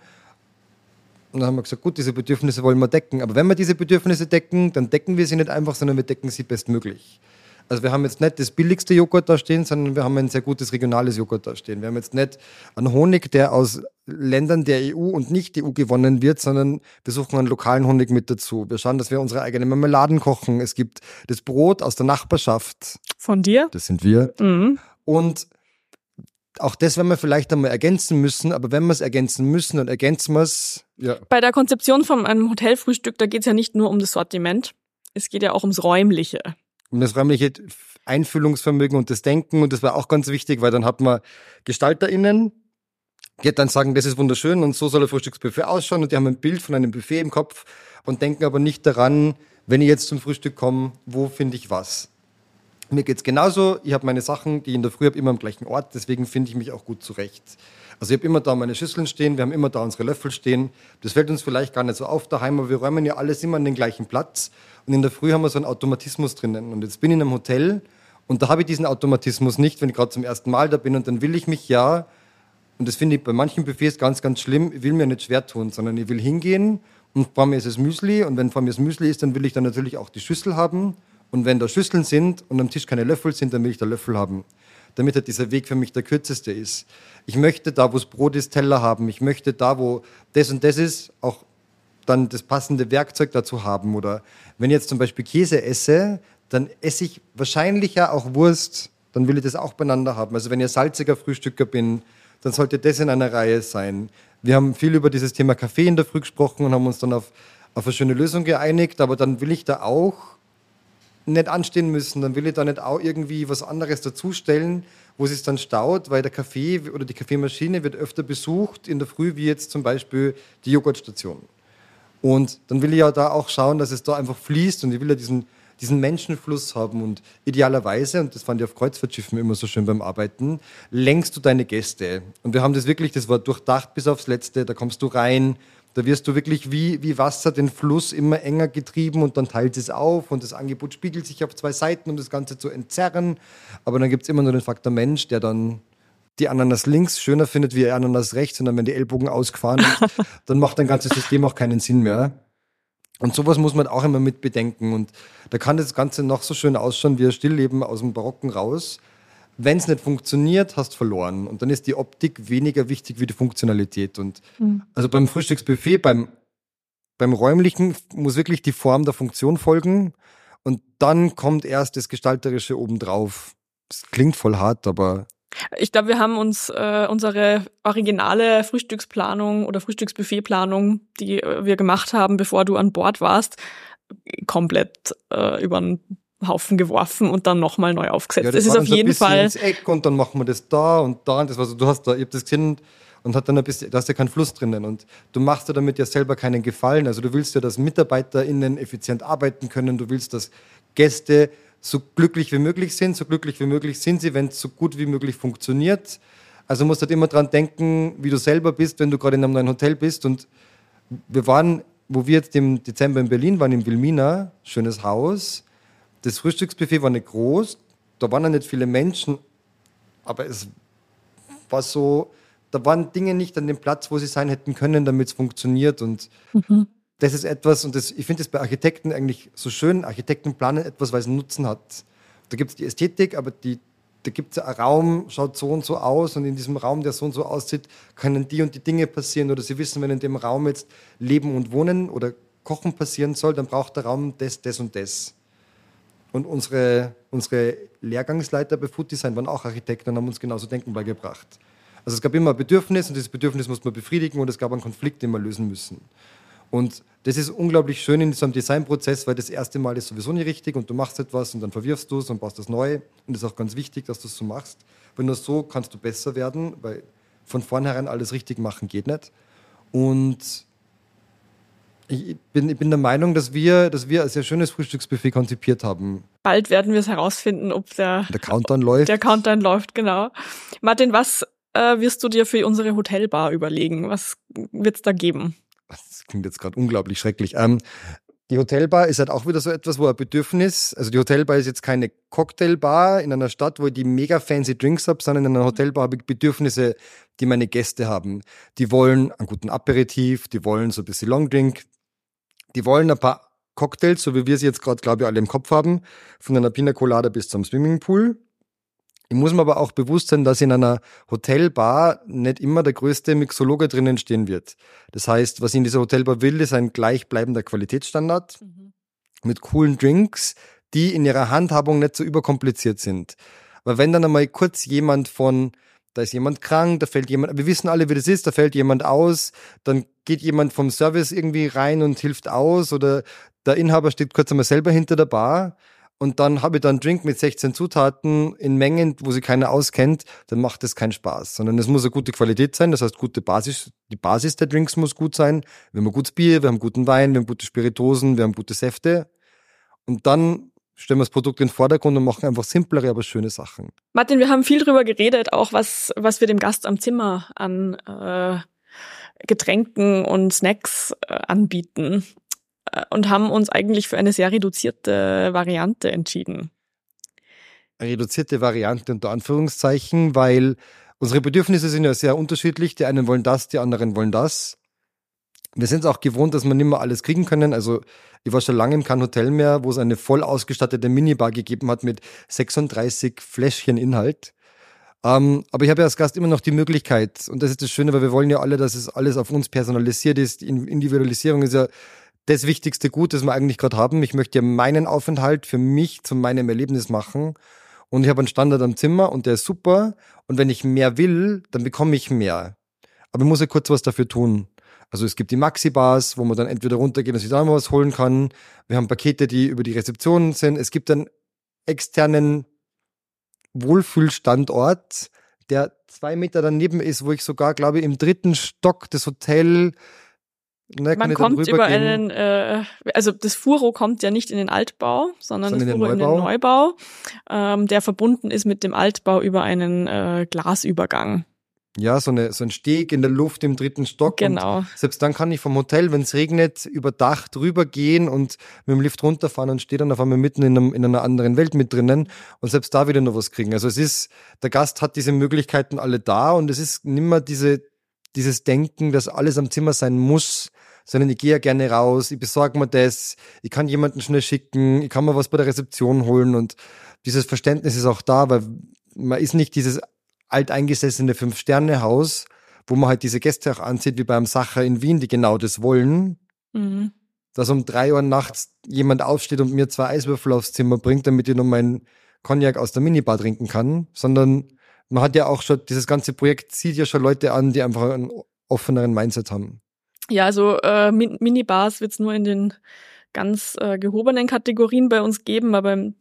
Und dann haben wir gesagt, gut, diese Bedürfnisse wollen wir decken. Aber wenn wir diese Bedürfnisse decken, dann decken wir sie nicht einfach, sondern wir decken sie bestmöglich. Also wir haben jetzt nicht das billigste Joghurt da stehen, sondern wir haben ein sehr gutes regionales Joghurt da stehen. Wir haben jetzt nicht einen Honig, der aus Ländern der EU und nicht EU gewonnen wird, sondern wir suchen einen lokalen Honig mit dazu. Wir schauen, dass wir unsere eigenen Marmeladen kochen. Es gibt das Brot aus der Nachbarschaft. Von dir? Das sind wir. Mhm. Und auch das werden wir vielleicht einmal ergänzen müssen, aber wenn wir es ergänzen müssen, dann ergänzen wir es. Ja. Bei der Konzeption von einem Hotelfrühstück, da geht es ja nicht nur um das Sortiment, es geht ja auch ums Räumliche. Um das räumliche Einfühlungsvermögen und das Denken und das war auch ganz wichtig, weil dann hat man GestalterInnen, die dann sagen, das ist wunderschön und so soll ein Frühstücksbuffet ausschauen und die haben ein Bild von einem Buffet im Kopf und denken aber nicht daran, wenn ich jetzt zum Frühstück komme, wo finde ich was? Mir geht's genauso. Ich habe meine Sachen, die ich in der Früh habe, immer am gleichen Ort. Deswegen finde ich mich auch gut zurecht. Also ich habe immer da meine Schüsseln stehen, wir haben immer da unsere Löffel stehen. Das fällt uns vielleicht gar nicht so auf daheim, aber wir räumen ja alles immer an den gleichen Platz. Und in der Früh haben wir so einen Automatismus drinnen. Und jetzt bin ich in einem Hotel Und da habe ich diesen Automatismus nicht, wenn ich gerade zum ersten Mal da bin und dann will ich mich ja, und das finde ich bei manchen Buffets ganz, ganz schlimm, ich will mir nicht schwer tun, sondern ich will hingehen und vor mir ist es Müsli und wenn vor mir das Müsli ist, dann will ich dann natürlich auch die Schüssel haben und wenn da Schüsseln sind und am Tisch keine Löffel sind, dann will ich da Löffel haben, damit halt dieser Weg für mich der kürzeste ist. Ich möchte da, wo es Brot ist, Teller haben. Ich möchte da, wo das und das ist, auch dann das passende Werkzeug dazu haben. Oder wenn ich jetzt zum Beispiel Käse esse, dann esse ich wahrscheinlich ja auch Wurst, dann will ich das auch beieinander haben. Also wenn ich salziger Frühstücker bin, dann sollte das in einer Reihe sein. Wir haben viel über dieses Thema Kaffee in der Früh gesprochen und haben uns dann auf, auf eine schöne Lösung geeinigt, aber dann will ich da auch nicht anstehen müssen, dann will ich da nicht auch irgendwie was anderes dazustellen, wo es dann staut, weil der Kaffee oder die Kaffeemaschine wird öfter besucht in der Früh, wie jetzt zum Beispiel die Joghurtstation. Und dann will ich ja da auch schauen, dass es da einfach fließt und ich will ja diesen, diesen Menschenfluss haben und idealerweise, und das fand ich auf Kreuzfahrtschiffen immer so schön beim Arbeiten, lenkst du deine Gäste. Und wir haben das wirklich, das war durchdacht bis aufs Letzte, da kommst du rein, da wirst du wirklich wie, wie Wasser den Fluss immer enger getrieben und dann teilt es auf und das Angebot spiegelt sich auf zwei Seiten, um das Ganze zu entzerren. Aber dann gibt es immer nur den Faktor Mensch, der dann die Ananas links schöner findet wie Ananas rechts und dann, wenn die Ellbogen ausgefahren ist, dann macht dein ganzes System auch keinen Sinn mehr. Und sowas muss man auch immer mit bedenken. Und da kann das Ganze noch so schön ausschauen wie ein Stillleben aus dem Barocken raus. Wenn es nicht funktioniert, hast du verloren. Und dann ist die Optik weniger wichtig wie die Funktionalität. Und mhm. also beim Frühstücksbuffet, beim, beim räumlichen muss wirklich die Form der Funktion folgen. Und dann kommt erst das Gestalterische obendrauf. Das klingt voll hart, aber ich glaube, wir haben uns äh, unsere originale Frühstücksplanung oder Frühstücksbuffetplanung, die äh, wir gemacht haben, bevor du an Bord warst, komplett äh, über den Haufen geworfen und dann nochmal neu aufgesetzt. Ja, das, das ist auf jeden Fall. Ins Eck und dann machen wir das da und da und das war so, du hast da, ich hab das gesehen und hat dann ein bisschen, da hast ja keinen Fluss drinnen und du machst dir damit ja selber keinen Gefallen. Also du willst ja, dass MitarbeiterInnen effizient arbeiten können, du willst, dass Gäste so glücklich wie möglich sind. So glücklich wie möglich sind sie, wenn es so gut wie möglich funktioniert. Also musst halt immer dran denken, wie du selber bist, wenn du gerade in einem neuen Hotel bist. Und wir waren, wo wir jetzt im Dezember in Berlin waren, in Wilmina, schönes Haus. Das Frühstücksbuffet war nicht groß, da waren ja nicht viele Menschen, aber es war so, da waren Dinge nicht an dem Platz, wo sie sein hätten können, damit es funktioniert. Und mhm das ist etwas, und das, ich finde es bei Architekten eigentlich so schön, Architekten planen etwas, weil es einen Nutzen hat. Da gibt es die Ästhetik, aber die, da gibt es einen Raum, schaut so und so aus und in diesem Raum, der so und so aussieht, können die und die Dinge passieren oder sie wissen, wenn in dem Raum jetzt Leben und Wohnen oder Kochen passieren soll, dann braucht der Raum das, das und das. Und unsere, unsere Lehrgangsleiter bei Food Design waren auch Architekten und haben uns genauso denken beigebracht. Also es gab immer ein Bedürfnis und dieses Bedürfnis musste man befriedigen und es gab einen Konflikt, den wir lösen müssen. Und das ist unglaublich schön in diesem Designprozess, weil das erste Mal ist sowieso nicht richtig und du machst etwas und dann verwirfst du es und baust das neu. Und das ist auch ganz wichtig, dass du es so machst. Weil nur so kannst du besser werden, weil von vornherein alles richtig machen geht nicht. Und ich bin, ich bin der Meinung, dass wir, dass wir ein sehr schönes Frühstücksbuffet konzipiert haben. Bald werden wir es herausfinden, ob der, der Countdown läuft. Der Countdown läuft, genau. Martin, was äh, wirst du dir für unsere Hotelbar überlegen? Was wird es da geben? das klingt jetzt gerade unglaublich schrecklich. Ähm, die Hotelbar ist halt auch wieder so etwas, wo ein Bedürfnis, also die Hotelbar ist jetzt keine Cocktailbar in einer Stadt, wo ich die mega fancy Drinks habe, sondern in einer Hotelbar habe ich Bedürfnisse, die meine Gäste haben. Die wollen einen guten Aperitif, die wollen so ein bisschen Longdrink, die wollen ein paar Cocktails, so wie wir sie jetzt gerade, glaube ich, alle im Kopf haben, von einer Pina Colada bis zum Swimmingpool. Ich muss mir aber auch bewusst sein, dass in einer Hotelbar nicht immer der größte Mixologe drinnen stehen wird. Das heißt, was ich in dieser Hotelbar will, ist ein gleichbleibender Qualitätsstandard mhm. mit coolen Drinks, die in ihrer Handhabung nicht so überkompliziert sind. Aber wenn dann einmal kurz jemand von, da ist jemand krank, da fällt jemand, wir wissen alle, wie das ist, da fällt jemand aus, dann geht jemand vom Service irgendwie rein und hilft aus oder der Inhaber steht kurz einmal selber hinter der Bar, und dann habe ich dann Drink mit 16 Zutaten in Mengen, wo sich keiner auskennt, dann macht das keinen Spaß. Sondern es muss eine gute Qualität sein, das heißt gute Basis, die Basis der Drinks muss gut sein. Wir haben ein gutes Bier, wir haben guten Wein, wir haben gute Spiritosen, wir haben gute Säfte. Und dann stellen wir das Produkt in den Vordergrund und machen einfach simplere, aber schöne Sachen. Martin, wir haben viel drüber geredet, auch was, was wir dem Gast am Zimmer an äh, Getränken und Snacks äh, anbieten. Äh, und haben uns eigentlich für eine sehr reduzierte Variante entschieden. reduzierte Variante unter Anführungszeichen, weil unsere Bedürfnisse sind ja sehr unterschiedlich. Die einen wollen das, die anderen wollen das. Wir sind es auch gewohnt, dass wir nicht mehr alles kriegen können. Also ich war schon lange im kein Hotel mehr, wo es eine voll ausgestattete Minibar gegeben hat mit 36 Fläschchen Inhalt. Ähm, aber ich habe ja als Gast immer noch die Möglichkeit, und das ist das Schöne, weil wir wollen ja alle, dass es alles auf uns personalisiert ist. Individualisierung ist ja das wichtigste Gut, das wir eigentlich gerade haben. Ich möchte ja meinen Aufenthalt für mich zu meinem Erlebnis machen. Und ich habe einen Standard am Zimmer und der ist super. Und wenn ich mehr will, dann bekomme ich mehr. Aber ich muss ja kurz was dafür tun. Also es gibt die Maxi-Bars, wo man dann entweder runtergehen und sich da mal was holen kann. Wir haben Pakete, die über die Rezeption sind. Es gibt einen externen Wohlfühlstandort, der zwei Meter daneben ist, wo ich sogar, glaube ich, im dritten Stock des Hotel Ne, Man kommt über einen, äh, also das Furo kommt ja nicht in den Altbau, sondern, sondern das Furo in den Neubau, in den Neubau ähm, der verbunden ist mit dem Altbau über einen äh, Glasübergang. Ja, so, eine, so ein Steg in der Luft im dritten Stock. Genau. Und selbst dann kann ich vom Hotel, wenn es regnet, über Dach drüber gehen und mit dem Lift runterfahren und stehe dann auf einmal mitten in, einem, in einer anderen Welt mit drinnen und selbst da wieder noch was kriegen. Also es ist, der Gast hat diese Möglichkeiten alle da und es ist nimmer diese, dieses Denken, dass alles am Zimmer sein muss, sondern ich gehe ja gerne raus, ich besorge mir das, ich kann jemanden schnell schicken, ich kann mir was bei der Rezeption holen und dieses Verständnis ist auch da, weil man ist nicht dieses alteingesessene Fünf-Sterne-Haus, wo man halt diese Gäste auch anzieht, wie beim Sacher in Wien, die genau das wollen. Mhm. Dass um drei Uhr nachts jemand aufsteht und mir zwei Eiswürfel aufs Zimmer bringt, damit ich noch meinen Cognac aus der Minibar trinken kann, sondern man hat ja auch schon, dieses ganze Projekt zieht ja schon Leute an, die einfach einen offeneren Mindset haben. Ja, also äh, Minibars wird es nur in den ganz äh, gehobenen Kategorien bei uns geben, aber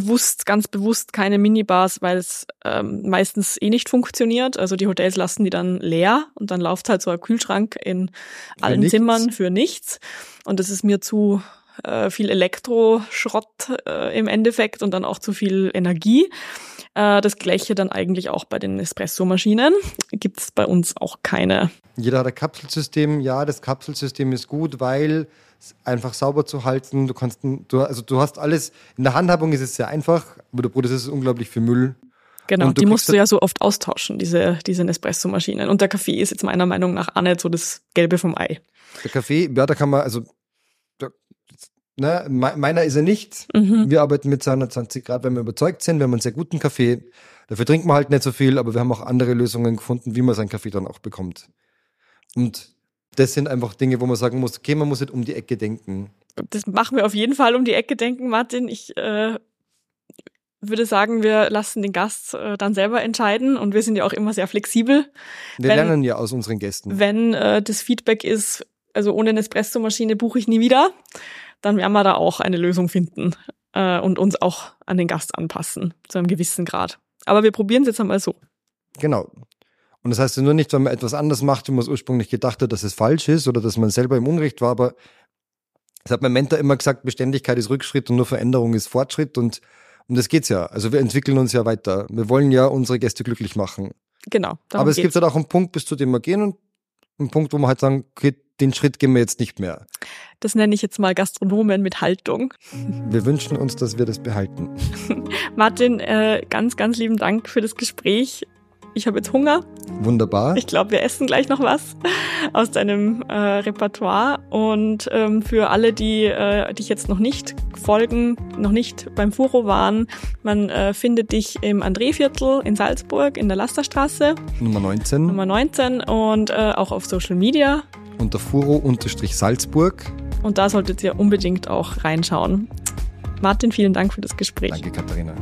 bewusst, ganz bewusst keine Minibars, weil es ähm, meistens eh nicht funktioniert. Also die Hotels lassen die dann leer und dann läuft halt so ein Kühlschrank in für allen nichts. Zimmern für nichts. Und das ist mir zu äh, viel Elektroschrott äh, im Endeffekt und dann auch zu viel Energie. Äh, das gleiche dann eigentlich auch bei den Espresso-Maschinen. Gibt es bei uns auch keine. Jeder hat ein Kapselsystem. Ja, das Kapselsystem ist gut, weil einfach sauber zu halten. Du kannst, du, also du hast alles, in der Handhabung ist es sehr einfach, aber du produzierst unglaublich viel Müll. Genau, die musst du ja so oft austauschen, diese, diese Nespresso-Maschinen. Und der Kaffee ist jetzt meiner Meinung nach auch nicht so das Gelbe vom Ei. Der Kaffee, ja, da kann man, also, da, ne, meiner ist er nicht. Mhm. Wir arbeiten mit 220 Grad, wenn wir überzeugt sind. Wir haben einen sehr guten Kaffee. Dafür trinkt man halt nicht so viel, aber wir haben auch andere Lösungen gefunden, wie man seinen Kaffee dann auch bekommt. Und das sind einfach Dinge, wo man sagen muss, okay, man muss nicht um die Ecke denken. Das machen wir auf jeden Fall um die Ecke denken, Martin. Ich äh, würde sagen, wir lassen den Gast äh, dann selber entscheiden und wir sind ja auch immer sehr flexibel. Wir wenn, lernen ja aus unseren Gästen. Wenn äh, das Feedback ist, also ohne eine Espresso-Maschine buche ich nie wieder, dann werden wir da auch eine Lösung finden äh, und uns auch an den Gast anpassen, zu einem gewissen Grad. Aber wir probieren es jetzt einmal so. Genau. Und das heißt ja nur nicht, wenn man etwas anders macht, wie man es ursprünglich gedacht hat, dass es falsch ist oder dass man selber im Unrecht war, aber es hat mein Mentor immer gesagt, Beständigkeit ist Rückschritt und nur Veränderung ist Fortschritt und um das geht's ja. Also wir entwickeln uns ja weiter. Wir wollen ja unsere Gäste glücklich machen. Genau. Aber es geht's. gibt halt auch einen Punkt, bis zu dem wir gehen und einen Punkt, wo wir halt sagen, okay, den Schritt gehen wir jetzt nicht mehr. Das nenne ich jetzt mal Gastronomen mit Haltung. Wir wünschen uns, dass wir das behalten. Martin, äh, ganz, ganz lieben Dank für das Gespräch ich habe jetzt Hunger. Wunderbar. Ich glaube, wir essen gleich noch was aus deinem äh, Repertoire. Und ähm, für alle, die äh, dich jetzt noch nicht folgen, noch nicht beim Furo waren, man äh, findet dich im Andréviertel in Salzburg in der Lasterstraße. Nummer 19. Nummer 19 und äh, auch auf Social Media. Unter Furo-Salzburg. Und da solltet ihr unbedingt auch reinschauen. Martin, vielen Dank für das Gespräch. Danke, Katharina.